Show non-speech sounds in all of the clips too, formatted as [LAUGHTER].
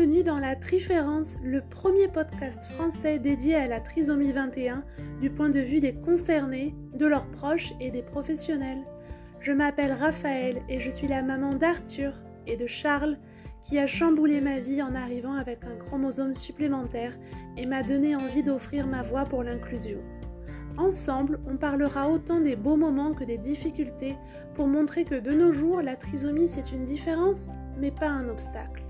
Bienvenue dans La Triférence, le premier podcast français dédié à la trisomie 21 du point de vue des concernés, de leurs proches et des professionnels. Je m'appelle Raphaël et je suis la maman d'Arthur et de Charles qui a chamboulé ma vie en arrivant avec un chromosome supplémentaire et m'a donné envie d'offrir ma voix pour l'inclusion. Ensemble, on parlera autant des beaux moments que des difficultés pour montrer que de nos jours, la trisomie c'est une différence, mais pas un obstacle.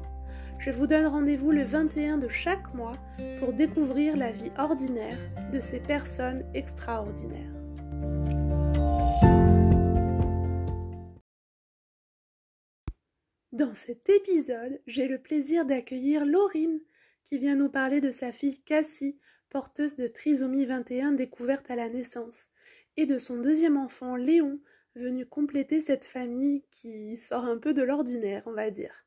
Je vous donne rendez-vous le 21 de chaque mois pour découvrir la vie ordinaire de ces personnes extraordinaires. Dans cet épisode, j'ai le plaisir d'accueillir Laurine qui vient nous parler de sa fille Cassie, porteuse de trisomie 21 découverte à la naissance, et de son deuxième enfant Léon, venu compléter cette famille qui sort un peu de l'ordinaire, on va dire.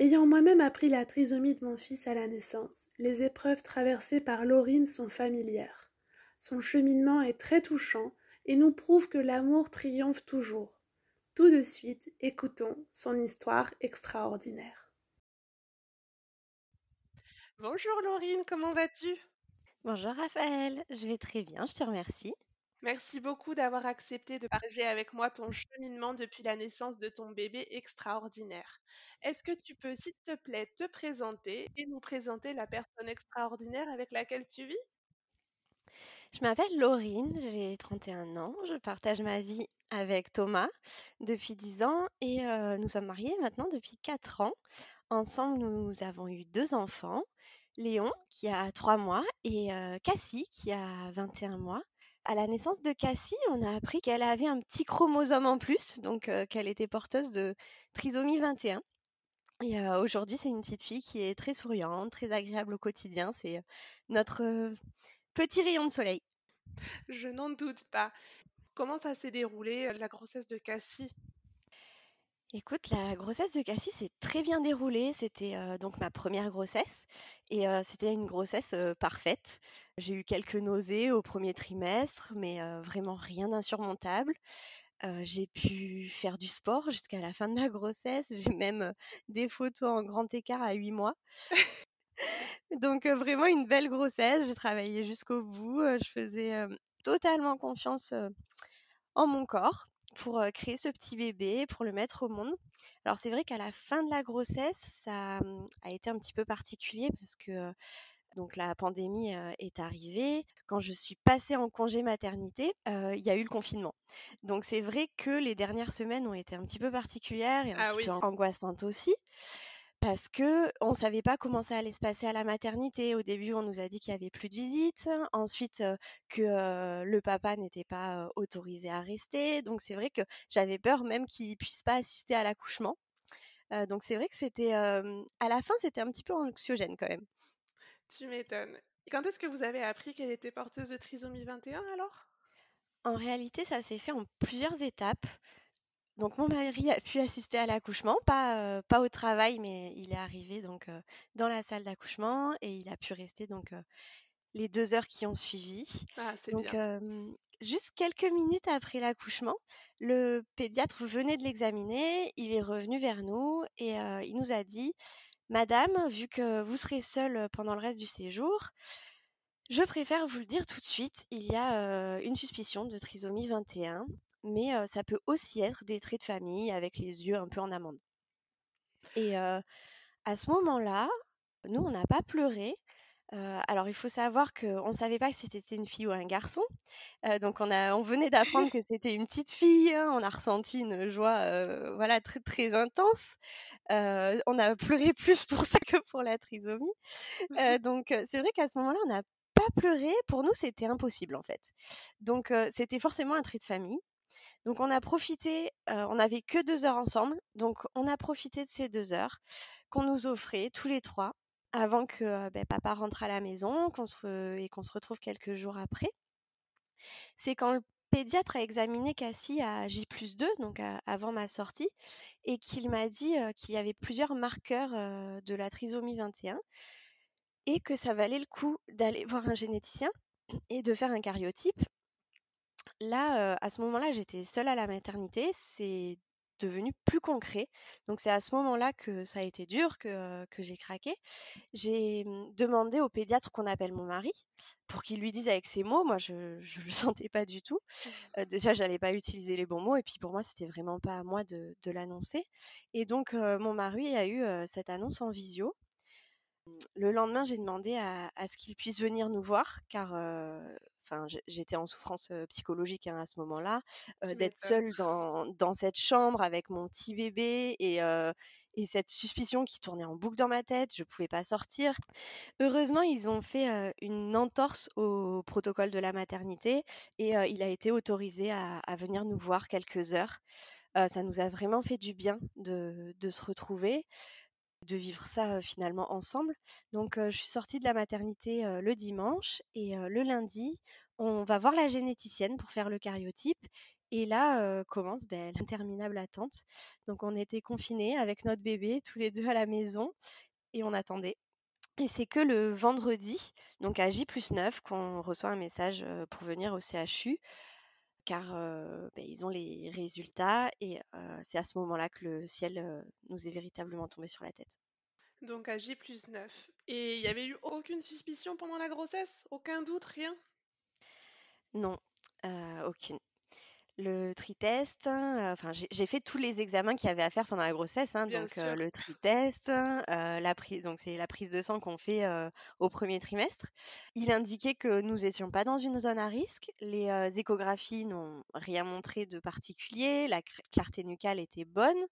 Ayant moi-même appris la trisomie de mon fils à la naissance, les épreuves traversées par Laurine sont familières. Son cheminement est très touchant et nous prouve que l'amour triomphe toujours. Tout de suite, écoutons son histoire extraordinaire. Bonjour Laurine, comment vas-tu? Bonjour Raphaël, je vais très bien, je te remercie. Merci beaucoup d'avoir accepté de partager avec moi ton cheminement depuis la naissance de ton bébé extraordinaire. Est-ce que tu peux, s'il te plaît, te présenter et nous présenter la personne extraordinaire avec laquelle tu vis? Je m'appelle Laurine, j'ai 31 ans, je partage ma vie avec Thomas depuis 10 ans et euh, nous sommes mariés maintenant depuis 4 ans. Ensemble, nous avons eu deux enfants, Léon qui a 3 mois et euh, Cassie qui a 21 mois. À la naissance de Cassie, on a appris qu'elle avait un petit chromosome en plus, donc euh, qu'elle était porteuse de trisomie 21. Et euh, aujourd'hui, c'est une petite fille qui est très souriante, très agréable au quotidien. C'est euh, notre petit rayon de soleil. Je n'en doute pas. Comment ça s'est déroulé, la grossesse de Cassie? Écoute, la grossesse de Cassie s'est très bien déroulée. C'était euh, donc ma première grossesse et euh, c'était une grossesse parfaite. J'ai eu quelques nausées au premier trimestre, mais vraiment rien d'insurmontable. j'ai pu faire du sport jusqu'à la fin de ma grossesse. [LAUGHS] J'ai même des photos en grand écart à 8 mois. donc vraiment une belle grossesse. J'ai travaillé jusqu'au bout. je faisais totalement confiance en mon corps pour créer ce petit bébé, pour le mettre au monde. Alors c'est vrai qu'à la fin de la grossesse, ça mmh, a été un petit peu particulier parce que donc la pandémie est arrivée. Quand je suis passée en congé maternité, il y a eu le confinement. Donc c'est vrai que les dernières semaines ont été un petit peu particulières et un ah petit peu angoissantes aussi parce que on savait pas comment ça allait se passer à la maternité. Au début, on nous a dit qu'il y avait plus de visites, ensuite que le papa n'était pas autorisé à rester. Donc c'est vrai que j'avais peur même qu'il puisse pas assister à l'accouchement. donc c'est vrai que c'était à la fin, c'était un petit peu anxiogène quand même. Tu m'étonnes. Quand est-ce que vous avez appris qu'elle était porteuse de trisomie 21 alors? En réalité, ça s'est fait en plusieurs étapes. Donc mon mari a pu assister à l'accouchement, pas, euh, pas au travail, mais il est arrivé donc euh, dans la salle d'accouchement et il a pu rester donc euh, les deux heures qui ont suivi. Ah, c'est donc juste quelques minutes après l'accouchement, le pédiatre venait de l'examiner, il est revenu vers nous et il nous a dit Madame, vu que vous serez seule pendant le reste du séjour, je préfère vous le dire tout de suite, il y a une suspicion de trisomie 21 mais ça peut aussi être des traits de famille avec les yeux un peu en amande. Et à ce moment-là, nous, on n'a pas pleuré. alors, il faut savoir qu'on ne savait pas si c'était une fille ou un garçon. donc, on, a, on venait d'apprendre que c'était une petite fille. Hein. on a ressenti une joie voilà, très, très intense. on a pleuré [LAUGHS] plus pour ça que pour la trisomie. donc, c'est vrai qu'à ce moment-là, on n'a pas pleuré. Pour nous, c'était impossible, en fait. Donc, c'était forcément un trait de famille. Donc on a profité, on n'avait que deux heures ensemble, donc on a profité de ces deux heures qu'on nous offrait tous les trois avant que ben, papa rentre à la maison et qu'on se retrouve quelques jours après. C'est quand le pédiatre a examiné Cassie à J 2, donc avant ma sortie, et qu'il m'a dit qu'il y avait plusieurs marqueurs de la trisomie 21 et que ça valait le coup d'aller voir un généticien et de faire un cariotype là, à ce moment-là, j'étais seule à la maternité. C'est devenu plus concret. Donc c'est à ce moment-là que ça a été dur, que, que j'ai craqué. J'ai mmh, demandé au pédiatre qu'on appelle mon mari pour qu'il lui dise avec ses mots. Moi, je ne le [LAUGHS] sentais pas du tout. Euh, déjà, j'allais pas utiliser les bons mots et puis pour moi, c'était vraiment pas à moi de, de l'annoncer. Et donc, euh, mon mari a eu euh, cette annonce en visio. Le lendemain, j'ai demandé à, à ce qu'il puisse venir nous voir car enfin, j'étais en souffrance psychologique hein, à ce moment-là, d'être seule dans, dans, cette chambre avec mon petit bébé et, et cette suspicion qui tournait en boucle dans ma tête, je ne pouvais pas sortir. Heureusement, ils ont fait une entorse au protocole de la maternité et il a été autorisé à, à, venir nous voir quelques heures. ça nous a vraiment fait du bien de, de se retrouver de vivre ça finalement ensemble. Donc je suis sortie de la maternité le dimanche et le lundi, on va voir la généticienne pour faire le cariotype. Et là commence ben, [LAUGHS] l'interminable attente. Donc on était confinés avec notre bébé, tous les deux à la maison, et on attendait. Et c'est que le vendredi, donc à J plus 9, qu'on reçoit un message pour venir au CHU car ben, ils ont les résultats et c'est à ce moment-là que le ciel nous est véritablement tombé sur la tête. Donc à J plus 9. Et il n'y avait eu aucune suspicion pendant la grossesse? Aucun doute? Rien? Non, aucune le tritest, hein, enfin j'ai fait tous les examens qu'il y avait à faire pendant la grossesse, hein, donc le tritest, la prise, donc c'est la prise de sang qu'on fait au premier trimestre. Il indiquait que nous étions pas dans une zone à risque, les échographies n'ont rien montré de particulier, la clarté nucale était bonne,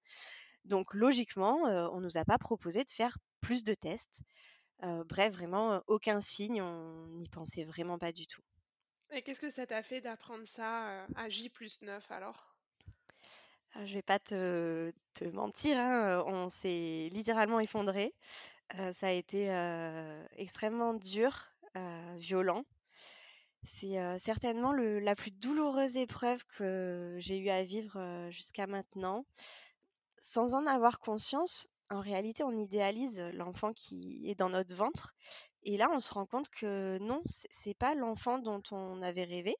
donc logiquement on nous a pas proposé de faire plus de tests. bref, vraiment aucun signe, on n'y pensait vraiment pas du tout. Et qu'est-ce que ça t'a fait d'apprendre ça à J plus 9 alors? Ah, Je vais pas te, mentir, hein, on s'est littéralement effondré. ça a été extrêmement dur, violent. C'est certainement la plus douloureuse épreuve que j'ai eu à vivre jusqu'à maintenant. Sans en avoir conscience, en réalité, on idéalise l'enfant qui est dans notre ventre. Et là, on se rend compte que non, c'est pas l'enfant dont on avait rêvé,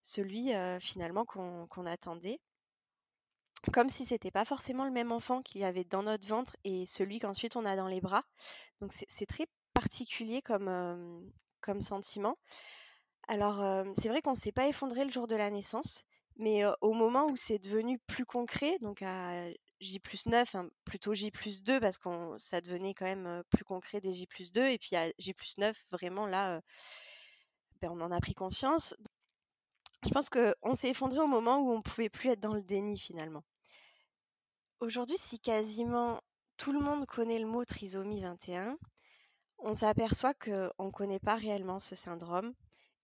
celui finalement qu'on attendait. Comme si c'était pas forcément le même enfant qu'il y avait dans notre ventre et celui qu'ensuite on a dans les bras. Donc c'est très particulier comme, sentiment. Alors c'est vrai qu'on s'est pas effondré le jour de la naissance, mais au moment où c'est devenu plus concret, donc à J plus 9, hein, plutôt J plus 2 parce que ça devenait quand même plus concret des J plus 2. Et puis à J plus 9, vraiment là, ben, on en a pris conscience. Je pense qu'on s'est effondré au moment où on ne pouvait plus être dans le déni finalement. Aujourd'hui, si quasiment tout le monde connaît le mot trisomie 21, on s'aperçoit qu'on ne connaît pas réellement ce syndrome.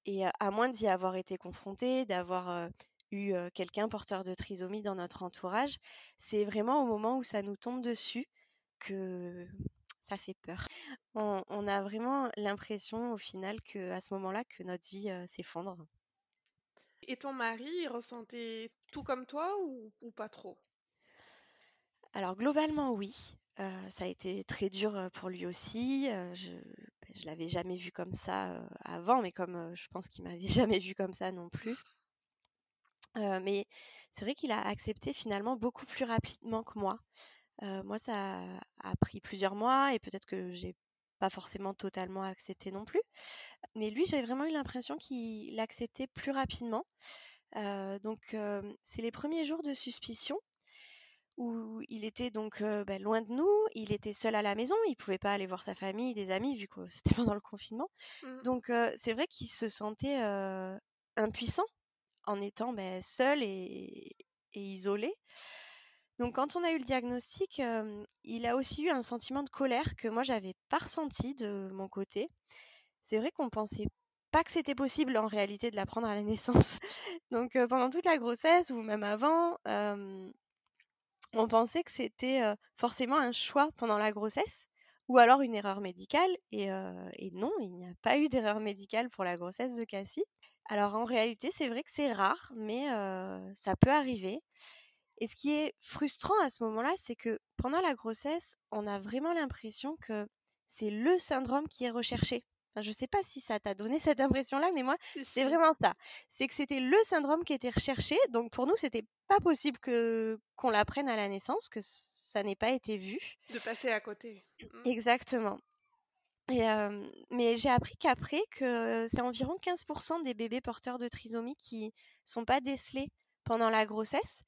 Et à moins d'y avoir été confronté, d'avoir eu quelqu'un porteur de trisomie dans notre entourage, c'est vraiment au moment où ça nous tombe dessus que ça fait peur. On, a vraiment l'impression au final que à ce moment-là que notre vie s'effondre. Et ton mari, il ressentait tout comme toi ou, pas trop? Alors globalement oui. ça a été très dur pour lui aussi. je ben, je l'avais jamais vu comme ça avant, mais comme je pense qu'il m'avait [LAUGHS] jamais vu comme ça non plus mais c'est vrai qu'il a accepté finalement beaucoup plus rapidement que moi. moi, ça a pris plusieurs mois et peut-être que j'ai pas forcément totalement accepté non plus. Mais lui, j'ai vraiment eu l'impression qu'il acceptait plus rapidement. donc, c'est les premiers jours de suspicion où il était donc bah, loin de nous, il était seul à la maison, il pouvait pas aller voir sa famille, des amis, vu que c'était [LAUGHS] pendant le confinement. Mmh. Donc c'est vrai qu'il se sentait impuissant en étant ben, seul et, isolé. Donc quand on a eu le diagnostic, il a aussi eu un sentiment de colère que moi j'avais pas ressenti de mon côté. C'est vrai qu'on pensait pas que c'était possible en réalité de l'apprendre à la naissance. [LAUGHS] Donc pendant toute la grossesse ou même avant, on pensait que c'était forcément un choix pendant la grossesse ou alors une erreur médicale. Et, et non, il n'y a pas eu d'erreur médicale pour la grossesse de Cassie. Alors en réalité, c'est vrai que c'est rare, mais ça peut arriver. Et ce qui est frustrant à ce moment-là, c'est que pendant la grossesse, on a vraiment l'impression que c'est le syndrome qui est recherché. je ne sais pas si ça t'a donné cette impression-là, mais moi, Si, c'est si. vraiment ça. C'est que c'était le syndrome qui était recherché. Donc pour nous, c'était pas possible que qu'on l'apprenne à la naissance, que ça n'ait pas été vu. De passer à côté. Mm. Exactement. Et, euh, mais j'ai appris qu'après, que c'est environ 15% des bébés porteurs de trisomie qui sont pas décelés pendant la grossesse.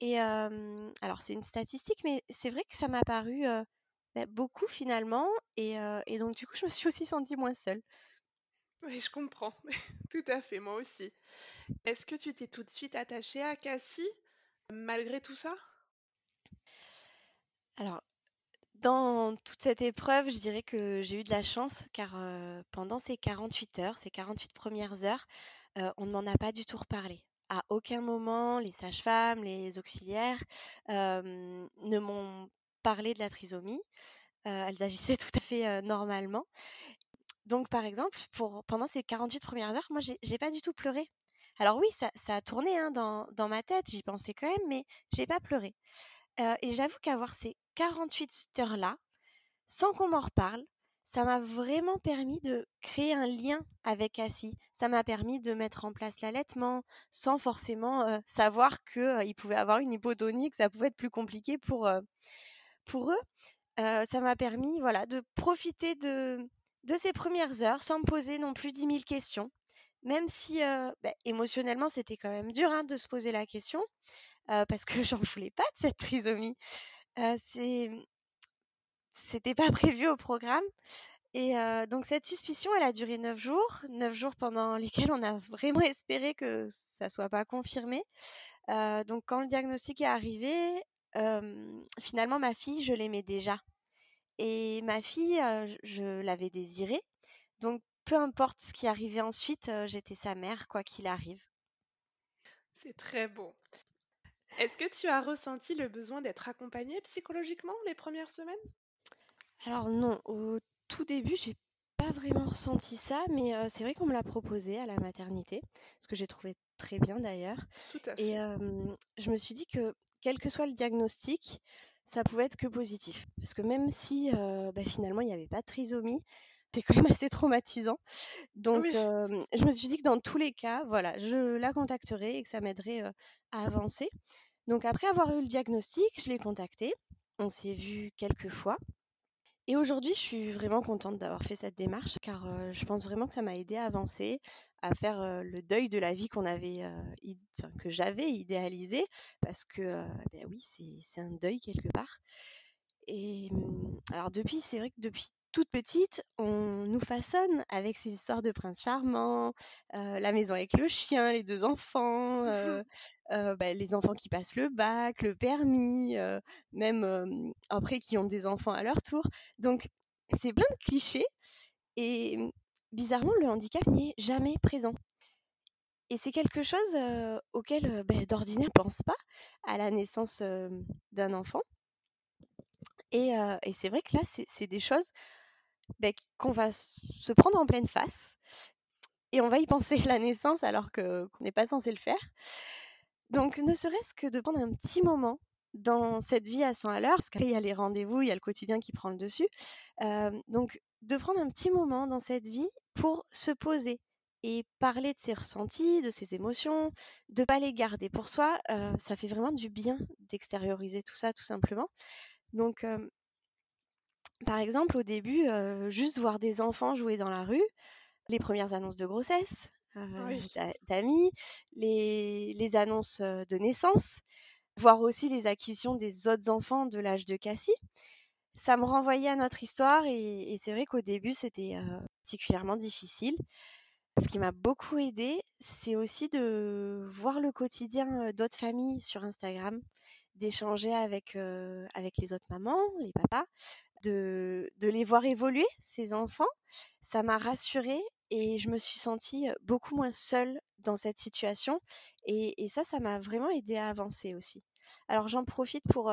Et euh, alors c'est une statistique, mais c'est vrai que ça m'a paru euh, bah, beaucoup finalement. Et, et donc du coup, je me suis aussi sentie moins seule. Oui, je comprends. [LAUGHS] Tout à fait, moi aussi. Est-ce que tu t'es tout de suite attachée à Cassie, malgré tout ça? Alors, dans toute cette épreuve, je dirais que j'ai eu de la chance car pendant ces 48 heures, ces 48 premières heures, on ne m'en a pas du tout reparlé. À aucun moment, les sages-femmes, les auxiliaires ne m'ont parlé de la trisomie. Elles agissaient [LAUGHS] tout à fait normalement. Donc, par exemple, pendant ces 48 premières heures, moi, j'ai pas du tout pleuré. Alors oui, ça, ça a tourné hein, dans, dans ma tête, j'y pensais quand même, mais j'ai pas pleuré. Euh, et j'avoue qu'avoir ces 48 heures-là, sans qu'on m'en reparle, ça m'a vraiment permis de créer un lien avec Cassie. Ça m'a permis de mettre en place l'allaitement sans forcément euh, savoir qu'il pouvait avoir une hypotonie, que ça pouvait être plus compliqué pour, euh, pour eux. Euh, ça m'a permis voilà, de profiter de, de ces premières heures sans me poser non plus 10 000 questions. Même si euh, bah, émotionnellement, c'était quand même dur hein, de se poser la question, euh, parce que [LAUGHS] j'en voulais pas de cette trisomie. Euh, c'était pas [LAUGHS] prévu au programme. Et euh, donc cette suspicion, elle a duré neuf jours, neuf jours pendant lesquels on a vraiment espéré que ça soit pas confirmé. Euh, donc quand le diagnostic est arrivé, finalement ma fille, je l'aimais déjà. Et ma fille, je, l'avais désirée. Donc peu importe ce qui arrivait ensuite, j'étais sa mère, quoi qu'il arrive. C'est très beau. Est-ce que tu as ressenti le besoin d'être accompagnée psychologiquement les premières semaines? Alors non, au tout début, j'ai pas vraiment ressenti ça, mais euh, c'est vrai qu'on me l'a proposé à la maternité, ce que j'ai trouvé très bien d'ailleurs. Tout à Et fait. euh, je me suis dit que quel que soit le diagnostic, ça pouvait être que positif. Parce que même si euh, bah, finalement il n'y avait pas de trisomie, c'était quand même assez traumatisant. Donc Oui, euh, je me suis dit que dans tous les cas, voilà, je la contacterai et que ça m'aiderait euh, à avancer. Donc après avoir eu le diagnostic, je l'ai contacté. On s'est vu quelques fois. Et aujourd'hui, je suis vraiment contente d'avoir fait cette démarche car euh, je pense vraiment que ça m'a aidé à avancer, à faire euh, le deuil de la vie qu'on avait, euh, que j'avais idéalisé, parce que ben oui, c'est c'est un deuil quelque part. Et hum, alors depuis, c'est vrai que depuis toute petite, on nous façonne avec ces histoires de prince charmant, euh, la maison avec le chien, les deux enfants, euh, [LAUGHS] euh, bah, les enfants qui passent le bac, le permis, même après qui ont des enfants à leur tour. Donc c'est plein de clichés et bizarrement le handicap n'y est jamais présent. Et c'est quelque chose auquel bah, d'ordinaire on ne pense pas à la naissance d'un enfant. Et, euh, et c'est vrai que là, c'est des choses bah, qu'on va se prendre en pleine face et on va y penser [LAUGHS] la naissance alors qu'on n'est pas censé le faire. Donc, ne serait-ce que de prendre un petit moment dans cette vie à 100 à l'heure, parce qu'après, il y a les rendez-vous, il y a le quotidien qui prend le dessus. Euh, donc, de prendre un petit moment dans cette vie pour se poser et parler de ses ressentis, de ses émotions, de ne pas les garder pour soi, euh, ça fait vraiment du bien d'extérioriser tout ça, tout simplement. Donc, euh, par exemple, au début, euh, juste voir des enfants jouer dans la rue, les premières annonces de grossesse, euh, oui. d'amis, les, les annonces euh, de naissance, voir aussi les acquisitions des autres enfants de l'âge de Cassie. Ça me renvoyait à notre histoire et, et c'est vrai qu'au début, c'était euh, particulièrement difficile. Ce qui m'a beaucoup aidé, c'est aussi de voir le quotidien d'autres familles sur Instagram, d'échanger avec, euh, avec les autres mamans, les papas, de, les voir évoluer, ces enfants. Ça m'a rassurée et je me suis sentie beaucoup moins seule dans cette situation. Et, ça, ça m'a vraiment aidé à avancer aussi. Alors j'en profite pour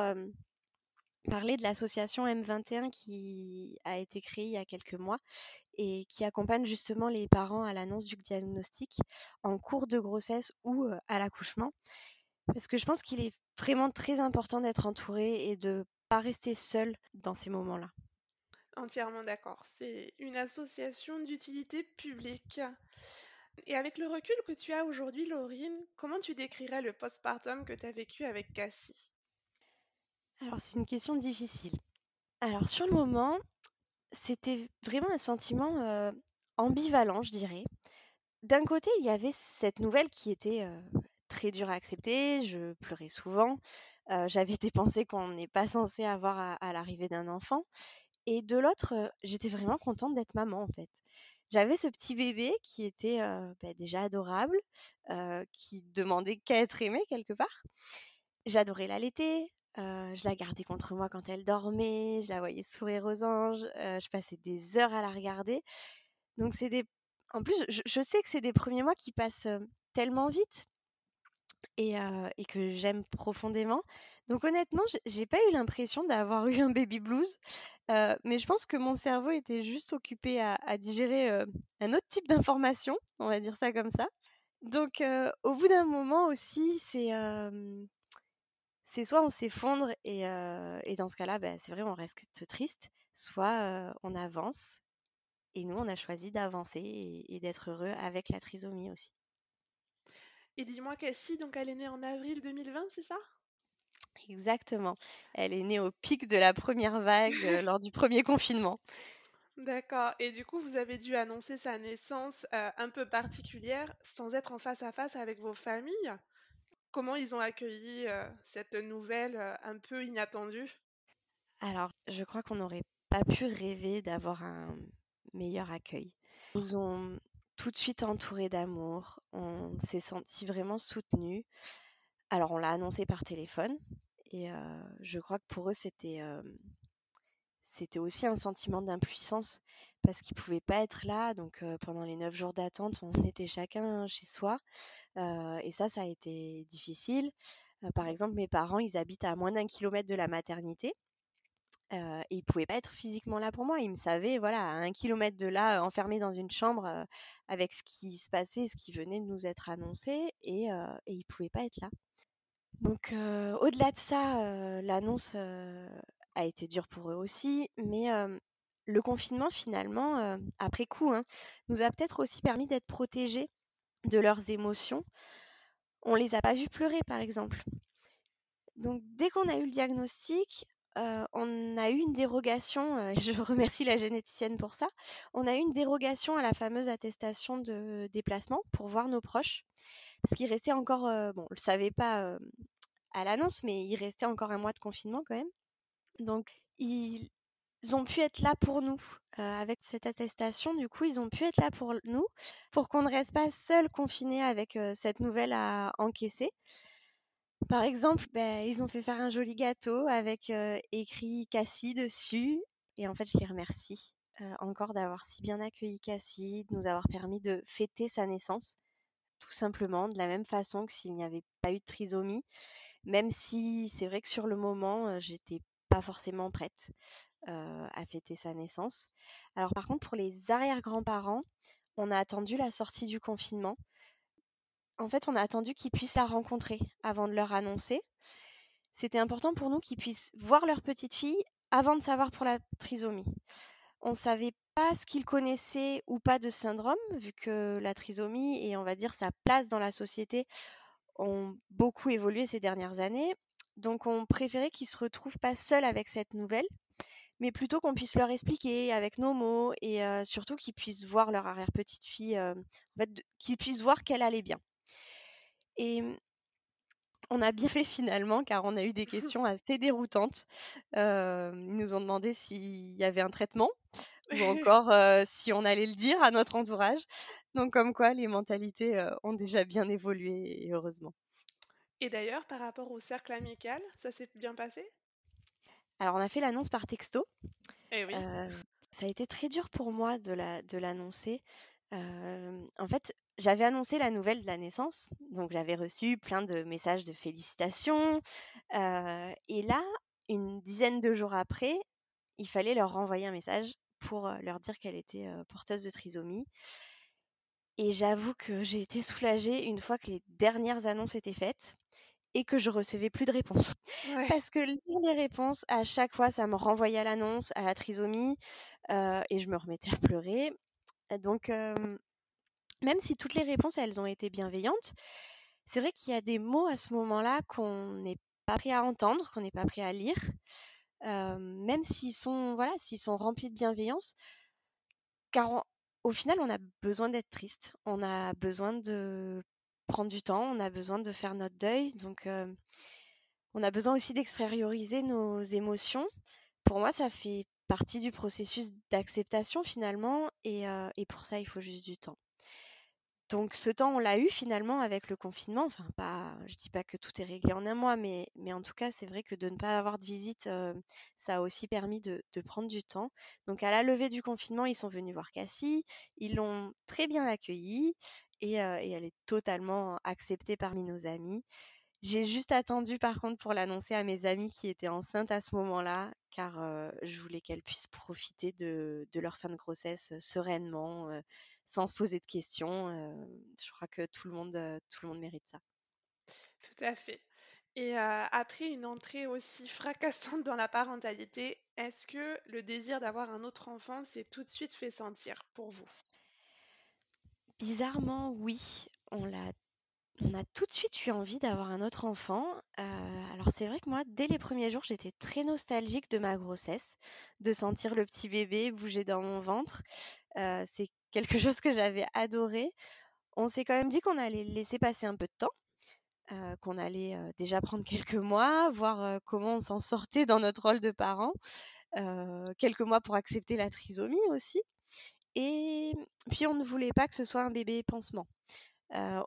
parler de l'association M21 qui a été créée il y a quelques mois et qui accompagne justement les parents à l'annonce du diagnostic en cours de grossesse ou à l'accouchement. Parce que je pense qu'il est vraiment très important d'être entouré et de pas rester seul dans ces moments-là. Entièrement d'accord. C'est une association d'utilité publique. Et avec le recul que tu as aujourd'hui, Laurine, comment tu décrirais le postpartum que tu as vécu avec Cassie? Alors, c'est une question difficile. Alors, sur le moment, c'était vraiment un sentiment euh, ambivalent, je dirais. D'un côté, il y avait cette nouvelle qui était euh, très dure à accepter. Je pleurais souvent. J'avais des pensées qu'on n'est pas censé avoir à, l'arrivée d'un enfant. Et de l'autre, j'étais vraiment contente d'être maman, en fait. J'avais ce petit bébé qui était bah, déjà adorable, qui demandait qu'à être aimé quelque part. J'adorais l'allaiter. euh, je la gardais contre moi quand elle dormait. Je la voyais sourire aux anges. je passais des heures à la regarder. Donc c'est des... En plus, je, sais que c'est des premiers mois qui passent tellement vite et, que j'aime profondément. Donc honnêtement, j'ai- pas eu l'impression d'avoir [LAUGHS] eu un baby blues, mais je pense que mon cerveau était juste occupé à, digérer un autre type d'information, on va dire ça comme ça. Donc au bout d'un moment aussi, c'est soit on s'effondre et, dans ce cas-là, bah, c'est vrai, on reste triste, soit on avance. Et nous, on a choisi d'avancer et d'être heureux avec la trisomie aussi. Et dis-moi, Cassie, donc elle est née en avril 2020, c'est ça? Exactement. Elle est née au pic de la première vague euh, lors du premier confinement. D'accord. Et du coup, vous avez dû annoncer sa naissance euh, un peu particulière sans être en face à face avec vos familles. Comment ils ont accueilli euh, cette nouvelle un peu inattendue? Alors, je crois qu'on n'aurait pas pu rêver d'avoir un meilleur accueil. Ils nous ont tout de suite entourés d'amour. On s'est senti vraiment soutenus. Alors, on l'a annoncé par téléphone. Et je crois que pour eux, c'était c'était aussi un sentiment d'impuissance parce qu'ils pouvaient pas être là. Donc, pendant les neuf jours d'attente, on [LAUGHS] était chacun chez soi. Et ça, ça a été difficile. Par exemple, mes parents, ils habitent à moins d'un kilomètre de la maternité. Euh, et ils pouvaient pas être physiquement là pour moi. Ils me savaient, voilà, à un kilomètre de là, euh, enfermés dans une chambre euh, avec ce qui se passait, ce qui venait de nous être annoncé, et, euh, et ils pouvaient pas être là. Donc, euh, au-delà de ça, l'annonce a été dure pour eux aussi, mais le confinement, finalement, après coup, hein, nous a peut-être aussi permis d'être protégés de leurs émotions. On les a pas vus pleurer, par exemple. Donc, dès qu'on a eu le diagnostic, euh, on a eu une dérogation, euh, je [LAUGHS] remercie la généticienne pour ça, on a eu une dérogation à la fameuse attestation de déplacement pour voir nos proches, parce qu'il restait encore, euh, on le savait pas à l'annonce, mais il restait encore un mois de confinement quand même. Donc, ils ont pu être là pour nous avec cette attestation. Du coup, ils ont pu être là pour nous, pour qu'on ne reste pas seul confiné avec cette nouvelle à encaisser. Par exemple, bah, ils ont fait faire un joli gâteau avec euh, écrit Cassie dessus. Et en fait, je les remercie euh, encore d'avoir si bien accueilli Cassie, de nous avoir permis de fêter sa naissance, tout simplement, de la même façon que s'il n'y avait pas eu de trisomie. Même si c'est vrai que sur le moment, euh, j'étais pas forcément prête à fêter sa naissance. Alors par contre, pour les arrière-grands-parents, on a attendu la sortie du confinement en fait, on a attendu qu'ils puissent la rencontrer avant de leur annoncer. C'était important pour nous qu'ils puissent voir leur petite fille avant de savoir pour la trisomie. On ne savait pas ce qu'ils connaissaient ou pas de syndrome, vu que la trisomie et on va dire sa place dans la société ont beaucoup évolué ces dernières années. Donc on préférait qu'ils se retrouvent pas seuls avec cette nouvelle, mais plutôt qu'on puisse leur expliquer avec nos mots et euh, surtout qu'ils puissent voir leur arrière-petite fille, euh, qu'ils puissent voir qu'elle allait bien. Et on a bien fait finalement, car on a eu des [LAUGHS] questions assez déroutantes. Euh, ils nous ont demandé s'il y avait un traitement ou [LAUGHS] encore euh, si on allait le dire à notre entourage. Donc comme quoi, les mentalités euh, ont déjà bien évolué, et heureusement. Et d'ailleurs, par rapport au cercle amical, ça s'est bien passé? Alors on a fait l'annonce par texto. Eh oui. Ça a été très dur pour moi de la, de l'annoncer. Euh, en fait, j'avais annoncé la nouvelle de la naissance, donc j'avais reçu plein de messages de félicitations. Euh, et là, une dizaine de jours après, il fallait leur renvoyer un message pour leur dire qu'elle était euh, porteuse de trisomie. Et j'avoue que j'ai été soulagée une fois que les dernières annonces étaient faites et que je recevais plus de réponses. Parce que les réponses, à chaque fois, ça me renvoyait à l'annonce, à la trisomie, et je me remettais à pleurer. Donc, même si toutes les réponses, elles ont été bienveillantes, c'est vrai qu'il y a des mots à ce moment-là qu'on n'est pas prêt à entendre, qu'on n'est pas prêt à lire, même s'ils sont, voilà, s'ils sont remplis de bienveillance, car au final, on a besoin d'être triste, on a besoin de prendre du temps, on a besoin de faire notre deuil, donc on a besoin aussi d'extérioriser nos émotions. Pour moi, ça fait partie du processus d'acceptation finalement, et pour ça, il faut juste du temps. Donc ce temps, on l'a eu finalement avec le confinement. Enfin, pas, je dis pas que tout est réglé en un mois, mais, en tout cas, c'est vrai que de ne pas avoir de visite, euh, ça a aussi permis de, prendre du temps. Donc à la levée du confinement, ils sont venus voir Cassie, ils l'ont très bien accueillie et, euh, et elle est totalement acceptée parmi nos amis. J'ai juste attendu par contre pour l'annoncer à mes amis qui étaient enceintes à ce moment-là, car euh, je voulais qu'elles puissent profiter de, de, leur fin de grossesse sereinement sans se poser de questions. je crois que tout le monde, tout le monde mérite ça. Tout à fait. Et après une entrée aussi fracassante dans la parentalité, est-ce que le désir d'avoir un autre enfant s'est tout de suite fait sentir pour vous? Bizarrement, oui. On l'a on a tout de suite eu envie d'avoir un autre enfant. alors c'est vrai que moi, dès les premiers jours, j'étais très nostalgique de ma grossesse, de sentir le petit bébé bouger dans mon ventre. c'est quelque chose que j'avais adoré. On s'est quand même dit qu'on allait laisser passer un peu de temps, qu'on allait déjà prendre [LAUGHS] quelques mois, voir comment on s'en sortait dans notre rôle de parent, quelques mois pour accepter la trisomie aussi. Et puis on ne voulait pas que ce soit un bébé pansement.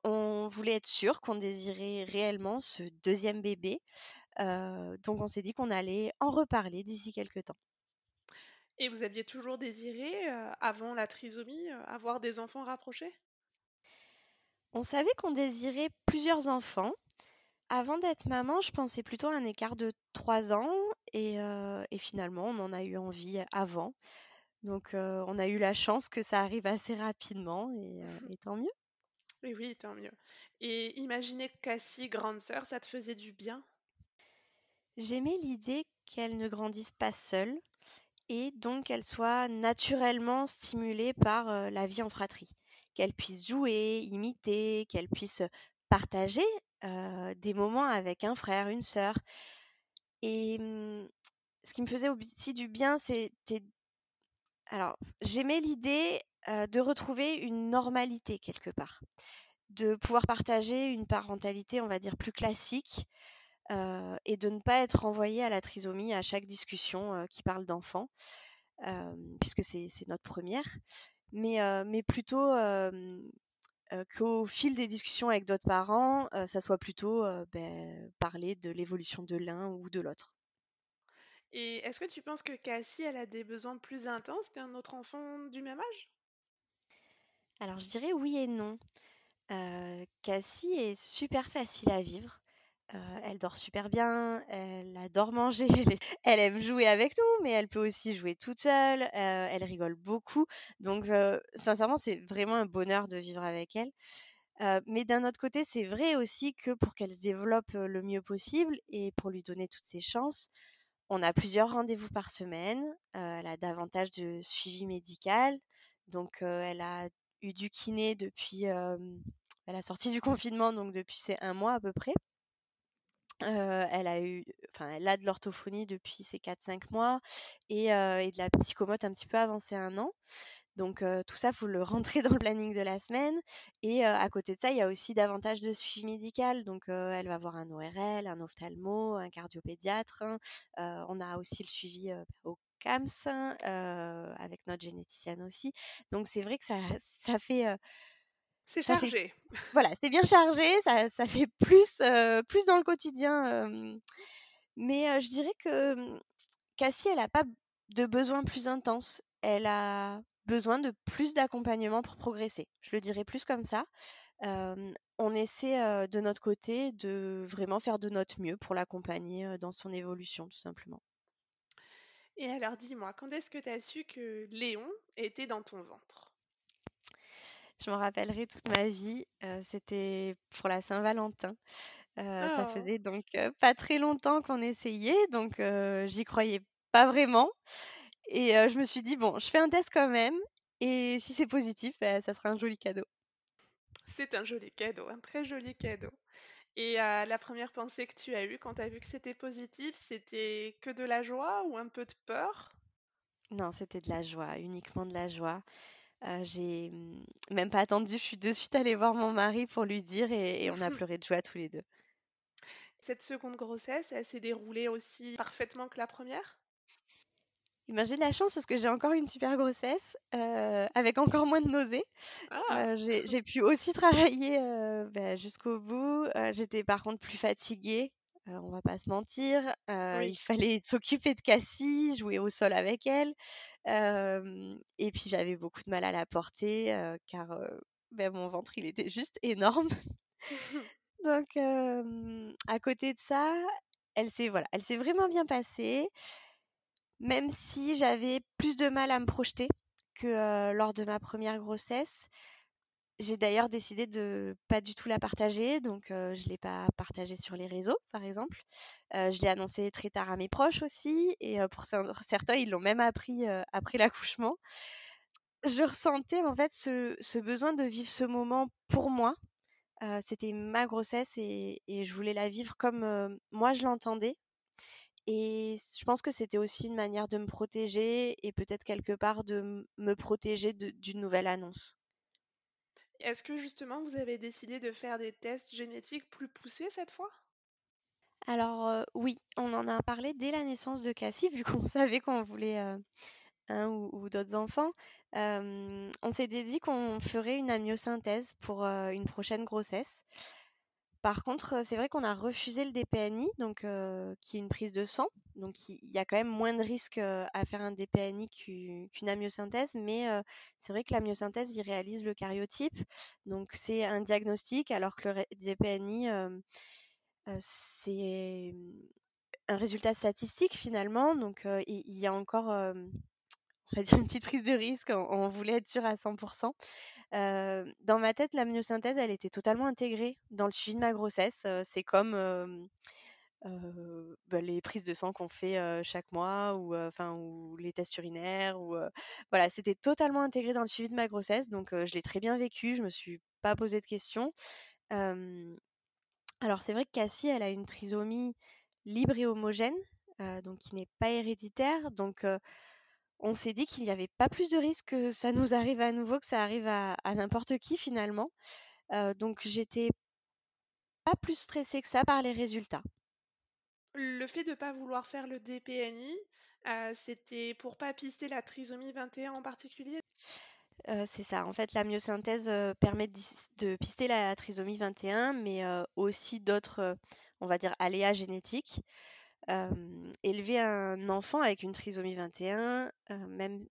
On voulait être sûr qu'on désirait réellement ce deuxième bébé. donc on s'est dit qu'on allait en reparler d'ici quelques temps. Et vous aviez toujours désiré, euh, avant la trisomie, euh, avoir des enfants rapprochés? On savait qu'on désirait plusieurs enfants. Avant d'être maman, je pensais plutôt à un écart de 3 ans et, euh, et finalement, on en a eu envie avant. Donc, on a eu la chance que ça arrive assez rapidement et, et tant mieux. Oui, tant mieux. Et imaginer Cassie, grande sœur, ça te faisait du bien? J'aimais l'idée qu'elle ne grandisse pas seule, et donc qu'elle soit naturellement stimulée par euh, la vie en fratrie, qu'elle puisse jouer, imiter, qu'elle puisse partager euh, des moments avec un frère, une sœur. Et mmh, ce qui me faisait aussi du bien, c'était... Alors, j'aimais l'idée euh, de retrouver une normalité quelque part, de pouvoir partager une parentalité, on va dire, plus classique, et de ne pas être renvoyé à la trisomie à chaque discussion qui parle d'enfants, puisque c'est notre première, mais, mais plutôt qu'au fil des discussions avec d'autres parents, ça soit plutôt ben, parler de l'évolution de l'un ou de l'autre. Et est-ce que tu penses que Cassie, elle a des besoins plus intenses qu'un autre enfant du même âge? Alors je dirais oui et non. Cassie est super facile à vivre. Euh, elle dort super bien, elle adore manger, [LAUGHS] elle, aime jouer avec nous, mais elle peut aussi jouer toute seule, euh, elle rigole beaucoup. Donc, euh, sincèrement, c'est vraiment un bonheur de vivre avec elle. mais d'un autre côté, c'est vrai aussi que pour qu'elle se développe le mieux possible et pour lui donner toutes ses chances, on a plusieurs rendez-vous par semaine. elle a davantage de suivi médical. Donc, elle a eu du kiné depuis la sortie du [LAUGHS] confinement, donc depuis c'est un mois à peu près elle a eu, enfin, elle a de l'orthophonie depuis ses 4-5 mois et, de la psychomote un petit peu avancée un an. Donc tout ça, faut le rentrer [LAUGHS] dans le planning de la semaine. Et à côté de ça, il y a aussi davantage de suivi médical. Donc elle va voir un ORL, un ophtalmo, un cardiopédiatre. on a aussi le suivi au CAMS avec notre généticienne aussi. Donc c'est vrai que ça, [LAUGHS] ça fait c'est chargé. Voilà, c'est bien chargé, ça, ça fait plus, euh, plus dans le quotidien. mais je dirais que mmh, Cassie, elle n'a pas de besoin plus intense. Elle a besoin de plus d'accompagnement pour progresser. Je le dirais plus comme ça. on essaie euh, de notre côté de vraiment faire de notre mieux pour l'accompagner dans son évolution, tout simplement. Et alors dis-moi, quand est-ce que tu as su que Léon était dans ton ventre? Je m'en rappellerai toute ma vie. c'était pour la Saint-Valentin. ça Oh. faisait donc pas très longtemps qu'on essayait, donc j'y croyais pas vraiment. Et je me suis dit, bon, je fais un test quand même. Et si c'est positif, bah, ça sera un joli cadeau. C'est un joli cadeau, un très joli cadeau. Et la première pensée que tu as eue quand tu as vu que c'était positif, c'était que de la joie ou un peu de peur? Non, c'était de la joie, uniquement de la joie. j'ai mmh, même pas attendu, je suis de suite allée voir mon mari pour lui dire et, on a [LAUGHS] pleuré de joie tous les deux. Cette seconde grossesse, elle s'est déroulée aussi parfaitement que la première? Eh ben, j'ai de la chance parce que j'ai encore une super grossesse avec encore moins de nausées. Ah. j'ai pu aussi travailler bah, jusqu'au bout. J'étais par contre plus fatiguée, on va pas se mentir. Il fallait [LAUGHS] s'occuper de Cassie, jouer au sol avec elle. et puis j'avais beaucoup de mal à la porter car bah, mon ventre il était juste énorme. [LAUGHS] Donc à côté de ça, elle s'est voilà, elle s'est vraiment bien passée même si j'avais plus de mal à me projeter que lors de ma première grossesse. J'ai d'ailleurs décidé de pas du tout la partager, donc je je l'ai pas partagée sur les réseaux, par exemple. je l'ai annoncé très tard à mes proches aussi, et pour certains, ils l'ont même appris après [LAUGHS] l'accouchement. Je ressentais en fait ce, besoin de vivre ce moment pour moi. C'était ma grossesse et, je voulais la vivre comme moi je l'entendais, et je pense que c'était aussi une manière de me protéger et peut-être quelque part de me protéger d'une nouvelle annonce. Est-ce que justement vous avez décidé de faire des tests génétiques plus poussés cette fois? Alors oui, on en a parlé dès la naissance de Cassie, vu qu'on [LAUGHS] savait qu'on voulait un ou, d'autres enfants. on s'est dit qu'on ferait une amniosynthèse pour une prochaine grossesse. Par contre, c'est vrai qu'on a refusé le DPNI, donc qui est une prise de sang. Donc il y a quand même moins de risques à faire un DPNI qu'une amyosynthèse, mais c'est vrai que l'amyosynthèse, il réalise le cariotype. Donc c'est un diagnostic, alors que le DPNI, c'est un résultat statistique finalement. Donc il y a encore on va dire une petite prise de risque, on, voulait être sûr à 100%. Euh, dans ma tête, la myosynthèse, elle était totalement intégrée dans le suivi de ma grossesse. Euh, c'est comme euh, bah, les prises de sang qu'on fait chaque mois ou, ou les tests urinaires. Voilà, c'était totalement intégré dans le suivi de ma grossesse. Donc, je l'ai très bien vécu. Je me suis pas posé de questions. alors, c'est vrai que Cassie, elle a une trisomie libre et homogène, donc qui n'est pas héréditaire. Donc, on s'est dit qu'il n'y avait pas plus de risque que ça nous arrive à nouveau, que ça arrive à, n'importe qui finalement. Euh, donc j'étais pas plus stressée que ça par les résultats. Le fait de ne pas vouloir faire le DPNI, euh, c'était pour pas pister la trisomie 21 en particulier? Euh, c'est ça. En fait, la myosynthèse permet de, pister la trisomie 21, mais aussi d'autres, on va dire, aléas génétiques élever un enfant avec une trisomie 21, même,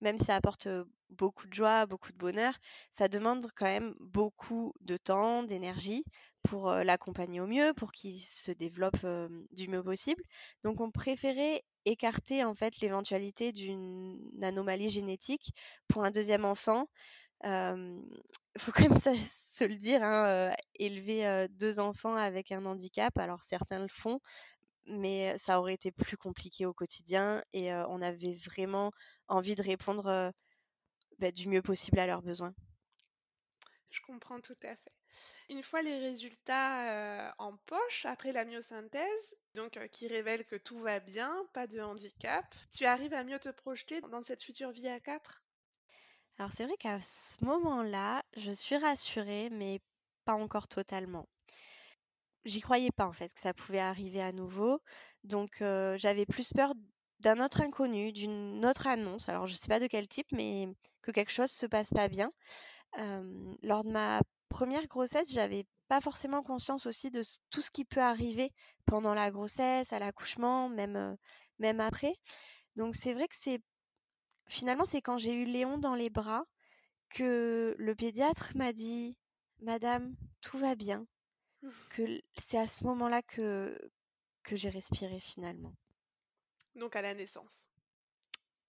même si ça apporte beaucoup de joie, beaucoup de bonheur, ça demande quand même beaucoup de temps, d'énergie pour l'accompagner au mieux, pour qu'il se développe du mieux possible. Donc on préférait écarter en fait l'éventualité d'une anomalie génétique pour un deuxième enfant. Il faut quand même se le dire, hein, élever deux enfants avec un handicap, alors certains le font, mais ça aurait été plus compliqué au quotidien et on avait vraiment envie de répondre bah, du mieux possible à leurs besoins. Je comprends tout à fait. Une fois les résultats en poche après la myosynthèse, donc qui révèlent que tout va bien, pas de handicap, tu arrives à mieux te projeter dans cette future vie à 4 Alors c'est vrai qu'à ce moment-là, je suis rassurée, mais pas encore totalement j'y croyais pas en fait que ça pouvait arriver à nouveau. Donc j'avais plus peur d'un autre inconnu, d'une autre annonce. Alors je sais pas de quel type, mais que quelque chose se passe pas bien. lors de ma première grossesse, j'avais pas forcément conscience aussi de tout ce qui peut arriver pendant la grossesse, à l'accouchement, même, même après. Donc c'est vrai que c'est finalement c'est quand j'ai eu Léon dans les bras que le pédiatre m'a dit Madame, tout va bien que c'est à ce moment-là que, que j'ai respiré finalement. Donc à la naissance.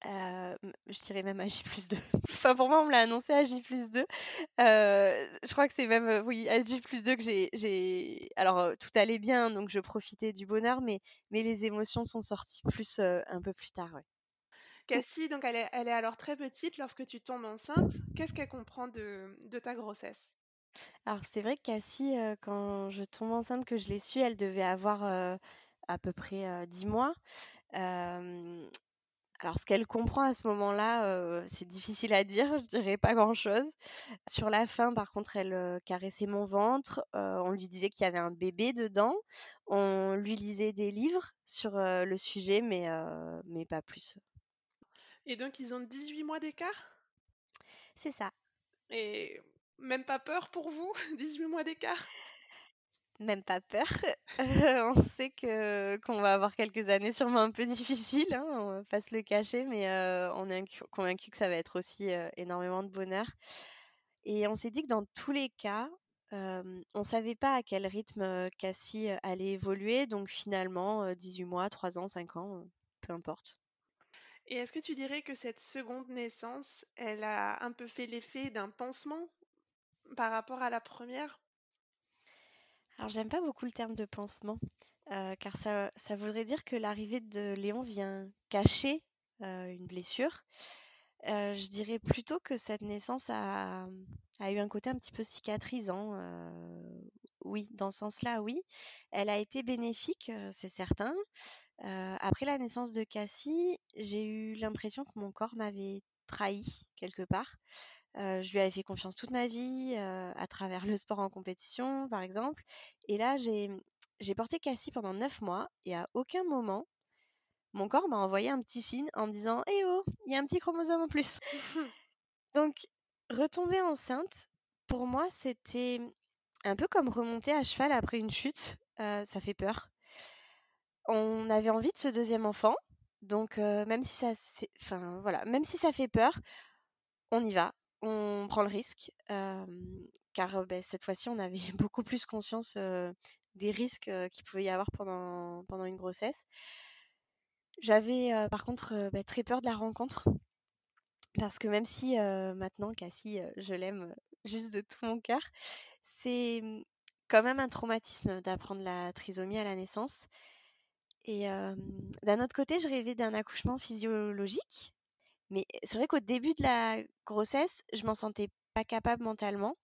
je dirais même à J plus 2. [LAUGHS] enfin, pour moi, on me l'a annoncé à J plus 2. je crois que c'est même, oui, à J plus 2 que j'ai. Alors, tout allait bien, donc je profitais du bonheur, mais, mais les émotions sont sorties plus un peu plus tard. Cassie, donc elle est, alors très petite lorsque tu tombes enceinte. Qu'est-ce qu'elle comprend de, ta grossesse? Alors c'est vrai que Cassie, quand je tombe enceinte, que je l'ai su, elle devait avoir à peu près 10 mois. Alors, ce qu'elle comprend à ce moment-là, c'est difficile à dire, je dirais pas grand-chose. Sur la fin, par contre, elle caressait mon ventre, on lui disait qu'il y avait un bébé dedans, on lui lisait des livres sur le sujet, mais, mais pas plus. Et donc, ils ont 18 mois d'écart? C'est ça. Et même pas peur pour vous [LAUGHS] 18 mois d'écart? Même pas peur. [LAUGHS] on sait que qu'on va avoir quelques années sûrement un peu [LAUGHS] difficiles, hein, on va pas se le cacher, mais on est convaincu que ça va être aussi énormément de bonheur. Et on s'est dit que dans tous les cas, on savait pas à quel rythme Cassie allait évoluer, donc finalement 18 mois, 3 ans, 5 ans, peu importe. Et est-ce que tu dirais que cette seconde naissance, elle a un peu fait l'effet d'un pansement par rapport à la première? Alors j'aime pas beaucoup le terme de pansement, car ça, ça voudrait dire que l'arrivée de Léon vient cacher une blessure. Je dirais plutôt que cette naissance a, a, eu un côté un petit peu cicatrisant. oui, dans ce sens-là, oui. Elle a été bénéfique, c'est certain. après la naissance de Cassie, j'ai eu l'impression que mon corps m'avait trahi quelque part je lui avais fait confiance toute ma vie, à travers le sport en compétition, par exemple. Et là, j'ai porté Cassie pendant neuf mois et à aucun moment, mon corps m'a envoyé un petit signe en me disant Eh oh, il y a un petit chromosome en plus. [LAUGHS] Donc, retomber enceinte, pour moi, c'était un peu comme remonter à cheval après une chute. ça fait peur. On avait envie de ce deuxième enfant. Donc, même si ça, enfin voilà, même si ça fait peur, on y va on prend le risque, car bah, cette fois-ci, on avait [LAUGHS] beaucoup plus conscience des risques qu'il pouvait y avoir pendant, pendant une grossesse. J'avais par contre bah, très peur de la rencontre, parce que même si maintenant, Cassie, je l'aime juste de tout mon cœur, c'est mmh, quand même un traumatisme d'apprendre la trisomie à la naissance. Et d'un autre côté, je rêvais d'un accouchement physiologique, mais c'est vrai qu'au début de la grossesse, je m'en sentais pas capable mentalement.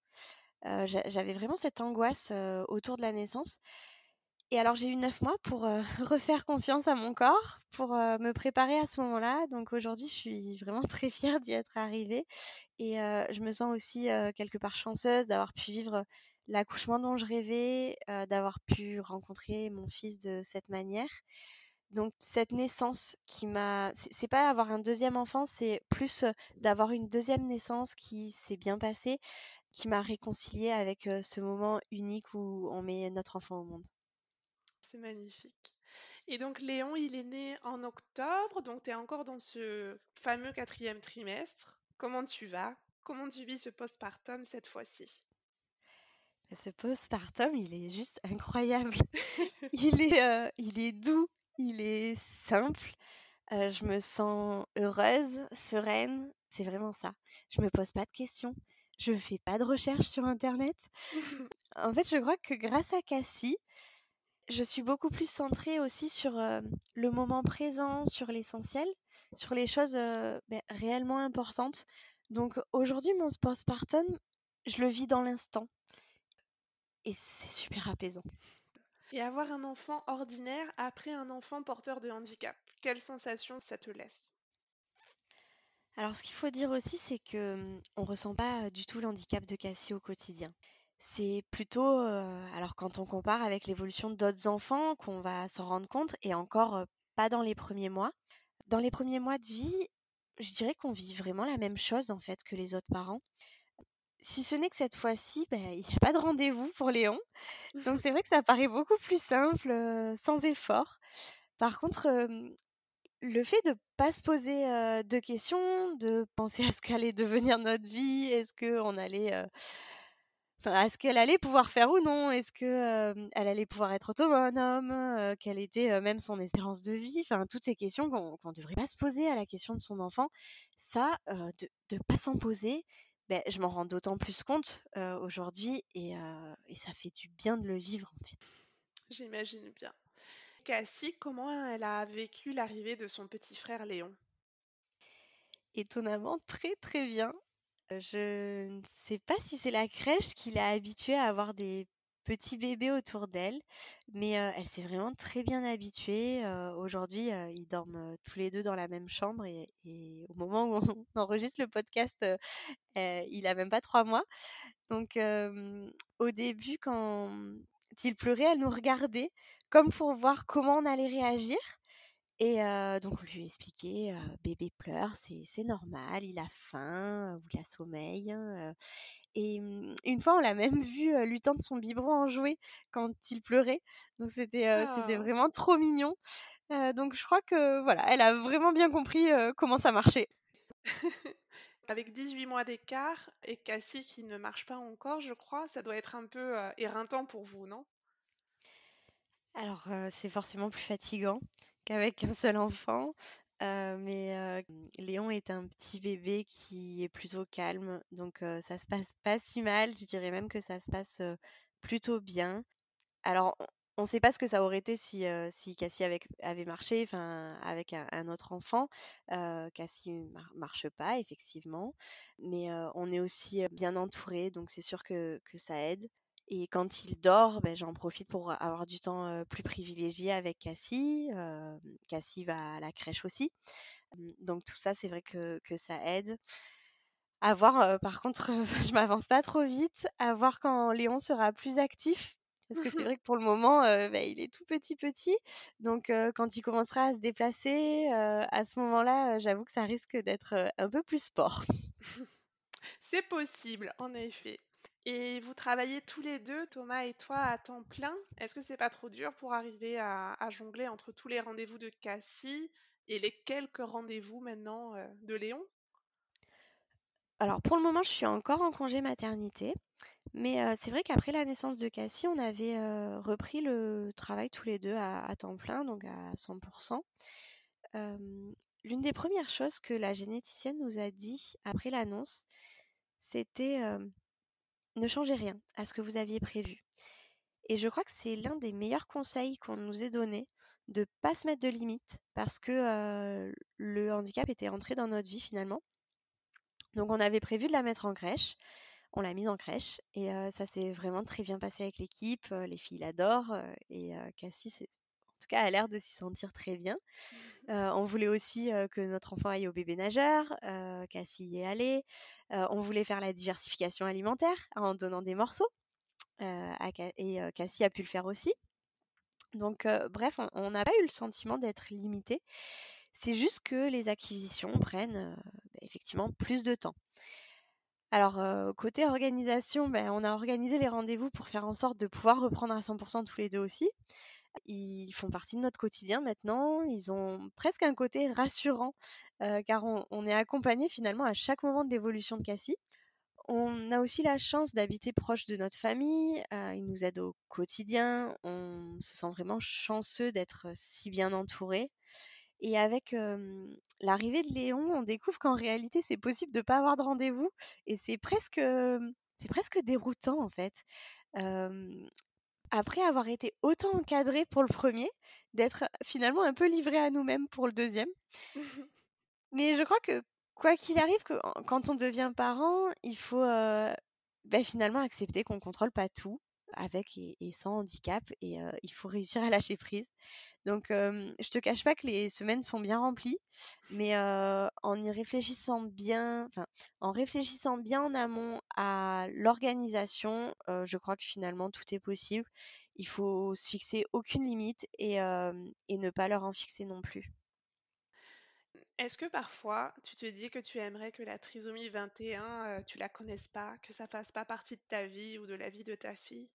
J'avais vraiment cette angoisse autour de la naissance. Et alors j'ai eu neuf mois pour [LAUGHS] refaire confiance à mon corps, pour me préparer à ce moment-là. Donc aujourd'hui, je suis vraiment très fière d'y être arrivée. Et je me sens aussi quelque part chanceuse d'avoir pu vivre l'accouchement dont je rêvais, d'avoir pu rencontrer mon fils de cette manière. Donc cette naissance qui m'a, c'est pas avoir un deuxième enfant, c'est plus d'avoir une deuxième naissance qui s'est bien passée, qui m'a réconciliée avec ce moment unique où on met notre enfant au monde. C'est magnifique. Et donc Léon, il est né en octobre, donc tu es encore dans ce fameux quatrième trimestre. Comment tu vas? Comment tu vis ce postpartum cette fois-ci? Bah, Ce postpartum, il est juste incroyable. [LAUGHS] il, est, il est doux, il est simple. je me sens heureuse, sereine. C'est vraiment ça. Je me pose pas de questions. Je fais pas de recherche sur internet. [LAUGHS] en fait, je crois que grâce à Cassie, je suis beaucoup plus centrée aussi sur le moment présent, sur l'essentiel, sur les choses ben, réellement importantes. Donc aujourd'hui, mon postpartum, je le vis dans l'instant. Et c'est super apaisant et avoir un enfant ordinaire après un enfant porteur de handicap. Quelle sensation ça te laisse? Alors ce qu'il faut dire aussi, c'est que hum, on ressent pas du tout l'handicap de Cassie au quotidien. C'est plutôt, euh, alors quand on compare avec l'évolution d'autres enfants, qu'on va s'en rendre compte, et encore pas dans les premiers mois. Dans les premiers mois de vie, je dirais qu'on vit vraiment la même chose en fait que les autres parents si ce n'est que cette fois-ci, bah, il n'y a pas de rendez-vous pour Léon. Donc c'est vrai que ça paraît beaucoup plus simple, sans effort. Par contre, le fait de ne pas se poser de questions, de penser à ce qu'allait devenir notre vie, est-ce qu'on allait est-ce qu'elle allait pouvoir faire ou non? Est-ce qu'elle allait pouvoir être autonome? Quelle était même son espérance de vie? Enfin, toutes ces questions qu'on ne devrait pas se poser à la question de son enfant. Ça, de ne pas s'en poser, ben, je m'en rends d'autant plus compte aujourd'hui et, et, ça fait du bien de le vivre en fait. J'imagine bien. Cassie, comment elle a vécu l'arrivée de son petit frère Léon? Étonnamment, très très bien. Je ne sais pas si c'est la crèche qui l'a habituée à avoir des petits bébés autour d'elle, mais elle s'est vraiment très bien habituée. Aujourd'hui, ils dorment tous les deux dans la même chambre et, au moment où on [LAUGHS] enregistre le podcast, il a même pas trois mois. Donc au début, quand il pleurait, elle nous regardait comme pour voir comment on allait réagir. Et donc on lui expliquait, bébé pleure, c'est normal, il a faim ou il a sommeil. Hein, et mmh, une fois, on l'a même vu lui tendre son biberon en jouet quand il pleurait. Donc c'était c'était ah! vraiment trop mignon. donc je crois que voilà, elle a vraiment bien compris comment ça marchait. [LAUGHS] Avec 18 mois d'écart et Cassie qui ne marche pas encore, je crois, ça doit être un peu éreintant pour vous, non? Alors c'est forcément plus fatigant qu'avec un seul enfant. mais Léon est un petit bébé qui est plutôt calme, donc ça se passe pas si mal. Je dirais même que ça se passe plutôt bien. Alors, on ne sait pas ce que ça aurait été si, si Cassie avait, marché, enfin, avec un, autre enfant. Cassie ne marche pas, effectivement, mais on est aussi bien entouré, donc c'est sûr que ça aide. Et quand il dort, ben, j'en profite pour avoir du temps plus privilégié avec Cassie. Cassie va à la crèche aussi. Donc tout ça, c'est vrai que, ça aide. À voir, par contre, [LAUGHS] je m'avance pas trop vite, à voir quand Léon sera plus actif. Parce que c'est [LAUGHS] vrai que pour le moment, ben, il est tout petit petit. Donc quand il commencera à se déplacer, à ce moment-là, j'avoue que ça risque d'être un peu plus sport. [LAUGHS] C'est possible, en effet. Et vous travaillez tous les deux, Thomas et toi, à temps plein. Est-ce que c'est pas trop dur pour arriver à, jongler entre tous les rendez-vous de Cassie et les quelques rendez-vous maintenant euh, de Léon? Alors pour le moment, je suis encore en congé maternité. Mais euh, c'est vrai qu'après la naissance de Cassie, on avait euh, repris le travail tous les deux à, temps plein, donc à 100%. L'une des premières choses que la généticienne nous a dit après l'annonce, c'était ne changez rien à ce que vous aviez prévu. Et je crois que c'est l'un des meilleurs conseils qu'on nous ait donné de ne pas se mettre de limites parce que le handicap était entré dans notre vie finalement. Donc on avait prévu de la mettre en crèche. On l'a mise en crèche et ça s'est vraiment très bien passé avec l'équipe. les filles l'adorent et Cassie, en tout cas, a l'air de s'y sentir très bien. Mmh. on voulait aussi que notre enfant aille au bébé nageur. Cassie y est allée. on voulait faire la diversification alimentaire en donnant des morceaux. et Cassie a pu le faire aussi. Donc, bref, on n'a pas eu le sentiment d'être limité. C'est juste que les acquisitions prennent bah, effectivement plus de temps. Alors, côté organisation, ben, on a organisé les rendez-vous pour faire en sorte de pouvoir reprendre à 100% tous les deux aussi. Ils font partie de notre quotidien maintenant. Ils ont presque un côté rassurant car on, est accompagné finalement à chaque moment de l'évolution de Cassie. On a aussi la chance d'habiter proche de notre famille. ils nous aident au quotidien. On se sent vraiment chanceux d'être si bien entouré. Et avec l'arrivée de Léon, on découvre qu'en réalité, c'est possible de ne pas avoir de rendez-vous. Et c'est presque, c'est presque déroutant en fait après avoir été autant encadré pour le premier, d'être finalement un peu livré à nous-mêmes pour le deuxième. [LAUGHS] Mais je crois que quoi qu'il arrive, que, quand on devient parent, il faut ben, finalement accepter qu'on ne contrôle pas tout avec et, sans handicap et il faut réussir à lâcher prise. Donc je te cache pas que les semaines sont bien remplies, mais en y réfléchissant bien, en réfléchissant bien en amont à l'organisation, je crois que finalement tout est possible. Il faut se fixer aucune limite et, ne pas leur en fixer non plus. Est-ce que parfois tu te dis que tu aimerais que la trisomie 21, tu la connaisses pas, que ça fasse pas partie de ta vie ou de la vie de ta fille?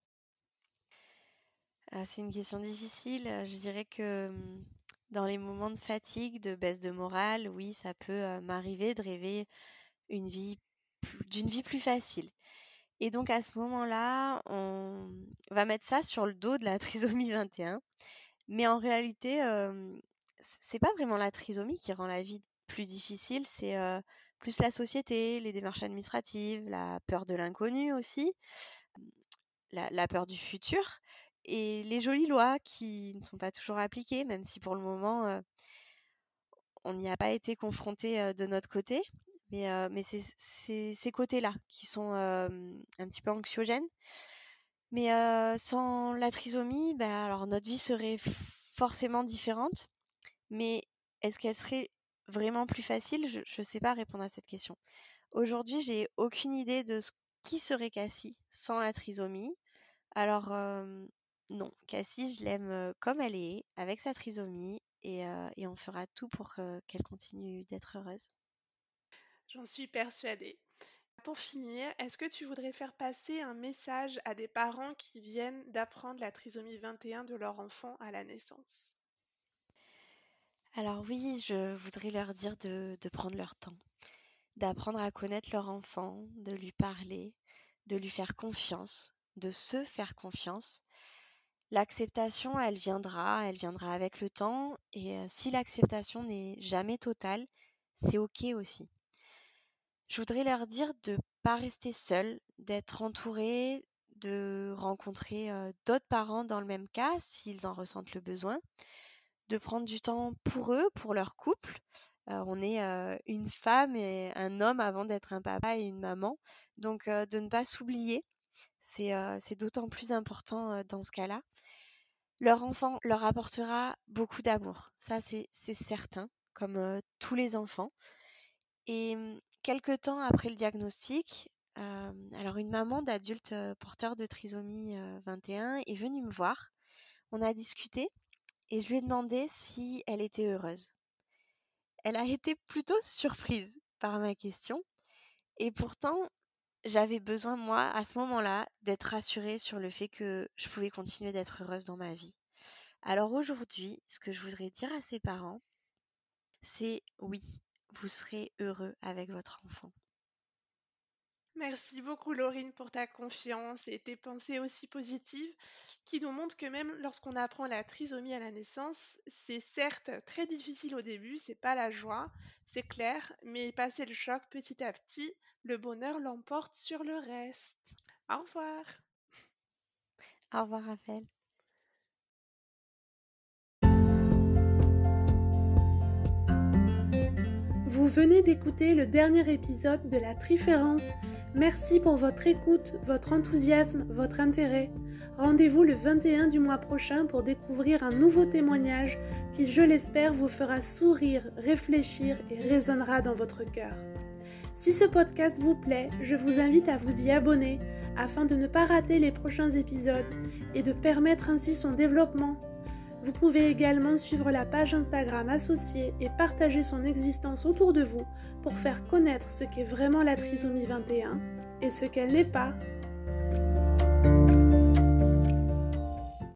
Ah, c'est une question difficile. Je dirais que dans les moments de fatigue, de baisse de morale, oui, ça peut m'arriver de rêver d'une vie plus facile. Et donc à ce moment-là, on va mettre ça sur le dos de la [LAUGHS] trisomie 21. Mais en réalité, c'est pas vraiment la trisomie qui rend la vie plus difficile, c'est plus la société, les démarches administratives, la peur de l'inconnu aussi, la, peur du futur et les jolies lois qui ne sont pas toujours appliquées, même si pour le moment on n'y a pas été confronté de notre côté. Mais, c'est ces côtés-là qui sont un petit peu anxiogènes. Mais sans la trisomie, bah, alors notre vie serait forcément différente. Mais est-ce qu'elle serait vraiment plus facile? Je ne sais pas répondre à cette question. Aujourd'hui, j'ai aucune idée de ce qui serait Cassie sans la trisomie. Alors non, Cassie, je l'aime comme elle est, avec sa trisomie, et, et on fera tout pour qu'elle continue d'être heureuse. J'en suis persuadée. Pour finir, est-ce que tu voudrais faire passer un message à des parents qui viennent d'apprendre la trisomie 21 de leur enfant à la naissance? Alors oui, je voudrais leur dire de, de prendre leur temps, d'apprendre à connaître leur enfant, de lui parler, de lui faire confiance, de se faire confiance. L'acceptation, elle viendra, elle viendra avec le temps, et euh, si l'acceptation n'est jamais totale, c'est ok aussi. Je voudrais leur dire de ne pas rester seuls, d'être entourés, de rencontrer d'autres parents dans le même cas s'ils en ressentent le besoin, de prendre du temps pour eux, pour leur couple. on est une femme et un homme avant d'être un papa et une maman, donc de ne pas s'oublier, c'est d'autant plus important dans ce cas-là. Leur enfant leur apportera beaucoup d'amour, ça c'est certain, comme tous les enfants. Et mmh, quelque temps après le diagnostic, alors une maman d'adulte porteur de trisomie 21 est venue me voir. On a discuté et je lui ai demandé si elle était heureuse. Elle a [LAUGHS] été plutôt surprise par ma question et pourtant j'avais besoin moi à ce moment-là d'être rassurée sur le fait que je pouvais continuer d'être heureuse dans ma vie. Alors aujourd'hui, ce que je voudrais dire à ses parents, c'est oui, vous serez heureux avec votre enfant. Merci beaucoup Laurine pour ta confiance et tes pensées aussi positives qui nous montrent que même lorsqu'on apprend la trisomie à la naissance, c'est certes très difficile au début, c'est pas la joie, c'est clair, mais passer le choc petit à petit, le bonheur l'emporte sur le reste. Au revoir. Au revoir Raphaël. Vous venez d'écouter le dernier épisode de La Triférence. Merci pour votre écoute, votre enthousiasme, votre intérêt. Rendez-vous le 21 du mois prochain pour découvrir un nouveau témoignage qui, je l'espère, vous fera sourire, réfléchir et résonnera dans votre cœur. Si ce podcast vous plaît, je vous invite à vous y abonner afin de ne pas rater les prochains épisodes et de permettre ainsi son développement vous pouvez également suivre la page Instagram associée et partager son existence autour de vous pour faire connaître ce qu'est vraiment la trisomie 21 et ce qu'elle n'est pas